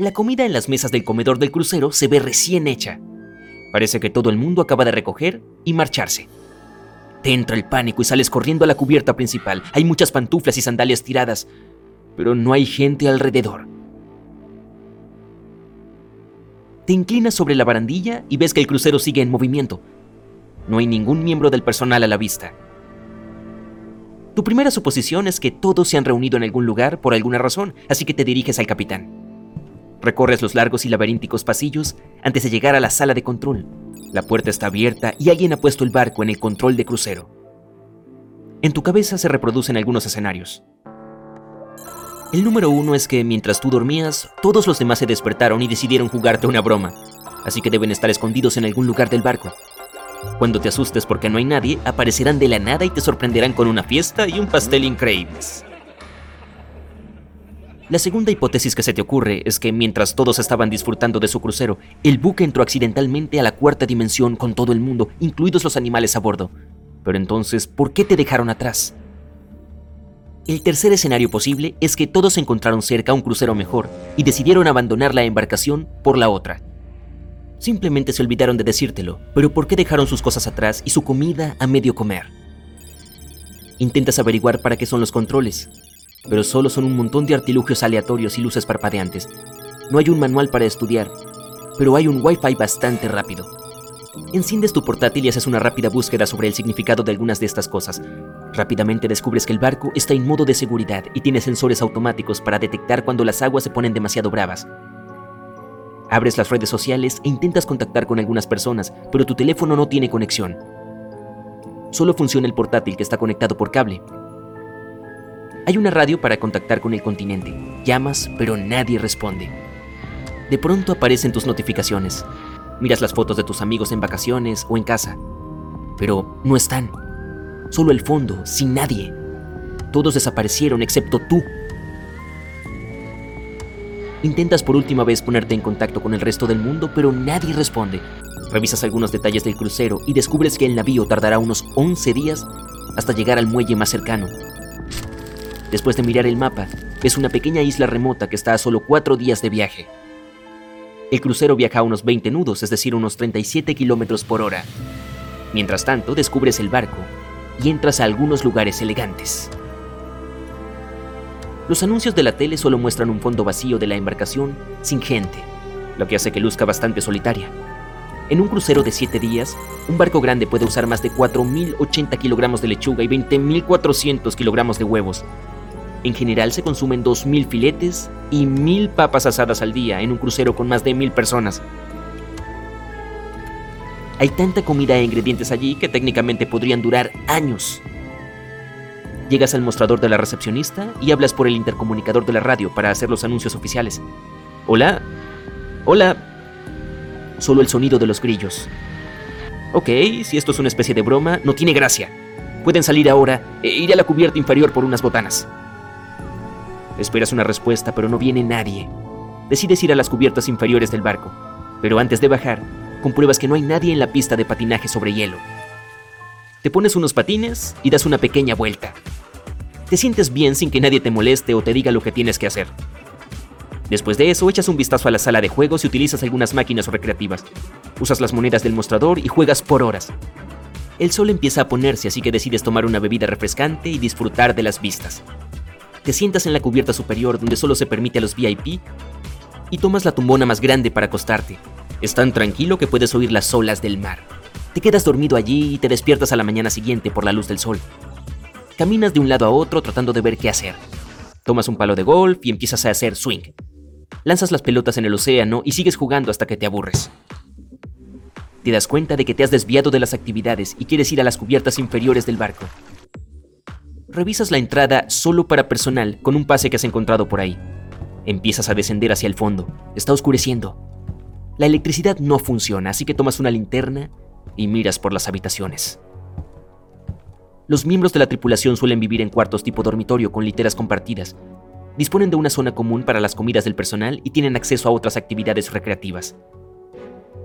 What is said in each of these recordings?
La comida en las mesas del comedor del crucero se ve recién hecha. Parece que todo el mundo acaba de recoger y marcharse. Te entra el pánico y sales corriendo a la cubierta principal. Hay muchas pantuflas y sandalias tiradas, pero no hay gente alrededor. Te inclinas sobre la barandilla y ves que el crucero sigue en movimiento. No hay ningún miembro del personal a la vista. Tu primera suposición es que todos se han reunido en algún lugar por alguna razón, así que te diriges al capitán. Recorres los largos y laberínticos pasillos antes de llegar a la sala de control. La puerta está abierta y alguien ha puesto el barco en el control de crucero. En tu cabeza se reproducen algunos escenarios. El número uno es que mientras tú dormías, todos los demás se despertaron y decidieron jugarte una broma, así que deben estar escondidos en algún lugar del barco. Cuando te asustes porque no hay nadie, aparecerán de la nada y te sorprenderán con una fiesta y un pastel increíbles. La segunda hipótesis que se te ocurre es que mientras todos estaban disfrutando de su crucero, el buque entró accidentalmente a la cuarta dimensión con todo el mundo, incluidos los animales a bordo. Pero entonces, ¿por qué te dejaron atrás? El tercer escenario posible es que todos encontraron cerca un crucero mejor y decidieron abandonar la embarcación por la otra. Simplemente se olvidaron de decírtelo, pero ¿por qué dejaron sus cosas atrás y su comida a medio comer? Intentas averiguar para qué son los controles, pero solo son un montón de artilugios aleatorios y luces parpadeantes. No hay un manual para estudiar, pero hay un Wi-Fi bastante rápido. Enciendes tu portátil y haces una rápida búsqueda sobre el significado de algunas de estas cosas. Rápidamente descubres que el barco está en modo de seguridad y tiene sensores automáticos para detectar cuando las aguas se ponen demasiado bravas. Abres las redes sociales e intentas contactar con algunas personas, pero tu teléfono no tiene conexión. Solo funciona el portátil que está conectado por cable, hay una radio para contactar con el continente. Llamas, pero nadie responde. De pronto aparecen tus notificaciones. Miras las fotos de tus amigos en vacaciones o en casa. Pero no están. Solo el fondo, sin nadie. Todos desaparecieron excepto tú. Intentas por última vez ponerte en contacto con el resto del mundo, pero nadie responde. Revisas algunos detalles del crucero y descubres que el navío tardará unos 11 días hasta llegar al muelle más cercano, Después de mirar el mapa, ves una pequeña isla remota que está a solo cuatro días de viaje. El crucero viaja a unos 20 nudos, es decir, unos 37 kilómetros por hora. Mientras tanto, descubres el barco y entras a algunos lugares elegantes. Los anuncios de la tele solo muestran un fondo vacío de la embarcación sin gente, lo que hace que luzca bastante solitaria. En un crucero de 7 días, un barco grande puede usar más de 4.080 kilogramos de lechuga y 20.400 kilogramos de huevos, en general se consumen 2.000 filetes y 1.000 papas asadas al día en un crucero con más de 1.000 personas. Hay tanta comida e ingredientes allí que técnicamente podrían durar años. Llegas al mostrador de la recepcionista y hablas por el intercomunicador de la radio para hacer los anuncios oficiales. Hola. Hola. Solo el sonido de los grillos. Ok, si esto es una especie de broma, no tiene gracia. Pueden salir ahora e ir a la cubierta inferior por unas botanas. Esperas una respuesta, pero no viene nadie. Decides ir a las cubiertas inferiores del barco, pero antes de bajar, compruebas que no hay nadie en la pista de patinaje sobre hielo. Te pones unos patines y das una pequeña vuelta. Te sientes bien sin que nadie te moleste o te diga lo que tienes que hacer. Después de eso, echas un vistazo a la sala de juegos y utilizas algunas máquinas recreativas. Usas las monedas del mostrador y juegas por horas. El sol empieza a ponerse, así que decides tomar una bebida refrescante y disfrutar de las vistas te sientas en la cubierta superior donde solo se permite a los VIP y tomas la tumbona más grande para acostarte. Es tan tranquilo que puedes oír las olas del mar. Te quedas dormido allí y te despiertas a la mañana siguiente por la luz del sol. Caminas de un lado a otro tratando de ver qué hacer. Tomas un palo de golf y empiezas a hacer swing. Lanzas las pelotas en el océano y sigues jugando hasta que te aburres. Te das cuenta de que te has desviado de las actividades y quieres ir a las cubiertas inferiores del barco revisas la entrada solo para personal con un pase que has encontrado por ahí. Empiezas a descender hacia el fondo. Está oscureciendo. La electricidad no funciona, así que tomas una linterna y miras por las habitaciones. Los miembros de la tripulación suelen vivir en cuartos tipo dormitorio con literas compartidas. Disponen de una zona común para las comidas del personal y tienen acceso a otras actividades recreativas.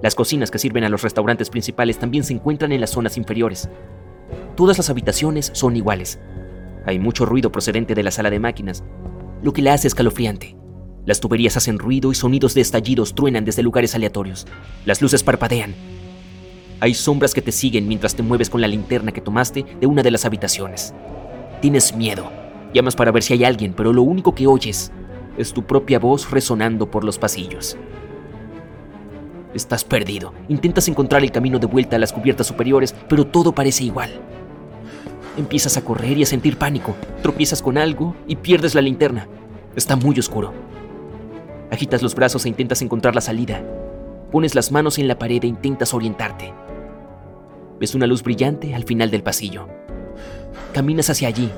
Las cocinas que sirven a los restaurantes principales también se encuentran en las zonas inferiores. Todas las habitaciones son iguales. Hay mucho ruido procedente de la sala de máquinas, lo que la hace escalofriante. Las tuberías hacen ruido y sonidos de estallidos truenan desde lugares aleatorios. Las luces parpadean. Hay sombras que te siguen mientras te mueves con la linterna que tomaste de una de las habitaciones. Tienes miedo. Llamas para ver si hay alguien, pero lo único que oyes es tu propia voz resonando por los pasillos. Estás perdido. Intentas encontrar el camino de vuelta a las cubiertas superiores, pero todo parece igual. Empiezas a correr y a sentir pánico. Tropiezas con algo y pierdes la linterna. Está muy oscuro. Agitas los brazos e intentas encontrar la salida. Pones las manos en la pared e intentas orientarte. Ves una luz brillante al final del pasillo. Caminas hacia allí.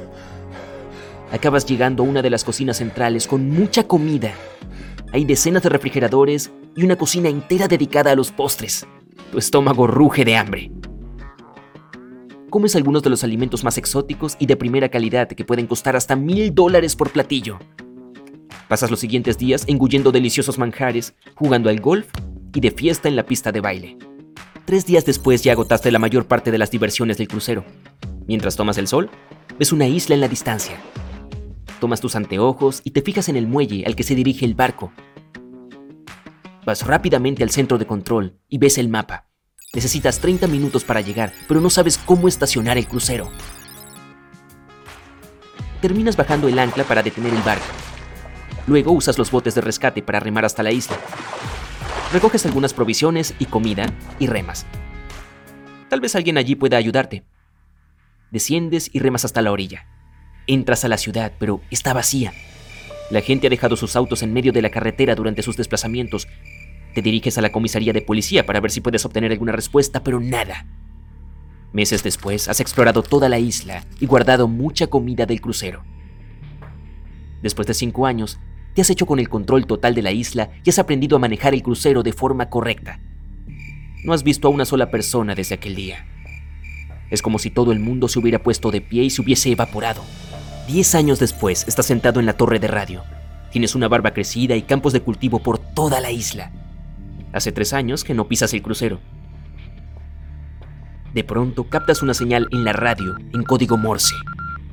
Acabas llegando a una de las cocinas centrales con mucha comida. Hay decenas de refrigeradores y una cocina entera dedicada a los postres. Tu estómago ruge de hambre. Comes algunos de los alimentos más exóticos y de primera calidad que pueden costar hasta mil dólares por platillo. Pasas los siguientes días engullendo deliciosos manjares, jugando al golf y de fiesta en la pista de baile. Tres días después ya agotaste la mayor parte de las diversiones del crucero. Mientras tomas el sol, ves una isla en la distancia. Tomas tus anteojos y te fijas en el muelle al que se dirige el barco, Vas rápidamente al centro de control y ves el mapa. Necesitas 30 minutos para llegar, pero no sabes cómo estacionar el crucero. Terminas bajando el ancla para detener el barco. Luego usas los botes de rescate para remar hasta la isla. Recoges algunas provisiones y comida y remas. Tal vez alguien allí pueda ayudarte. Desciendes y remas hasta la orilla. Entras a la ciudad, pero está vacía. La gente ha dejado sus autos en medio de la carretera durante sus desplazamientos te diriges a la comisaría de policía para ver si puedes obtener alguna respuesta, pero nada. Meses después, has explorado toda la isla y guardado mucha comida del crucero. Después de cinco años, te has hecho con el control total de la isla y has aprendido a manejar el crucero de forma correcta. No has visto a una sola persona desde aquel día. Es como si todo el mundo se hubiera puesto de pie y se hubiese evaporado. Diez años después, estás sentado en la torre de radio. Tienes una barba crecida y campos de cultivo por toda la isla. Hace tres años que no pisas el crucero. De pronto captas una señal en la radio en código Morse.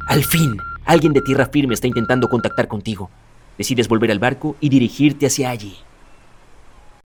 Al fin, alguien de tierra firme está intentando contactar contigo. Decides volver al barco y dirigirte hacia allí.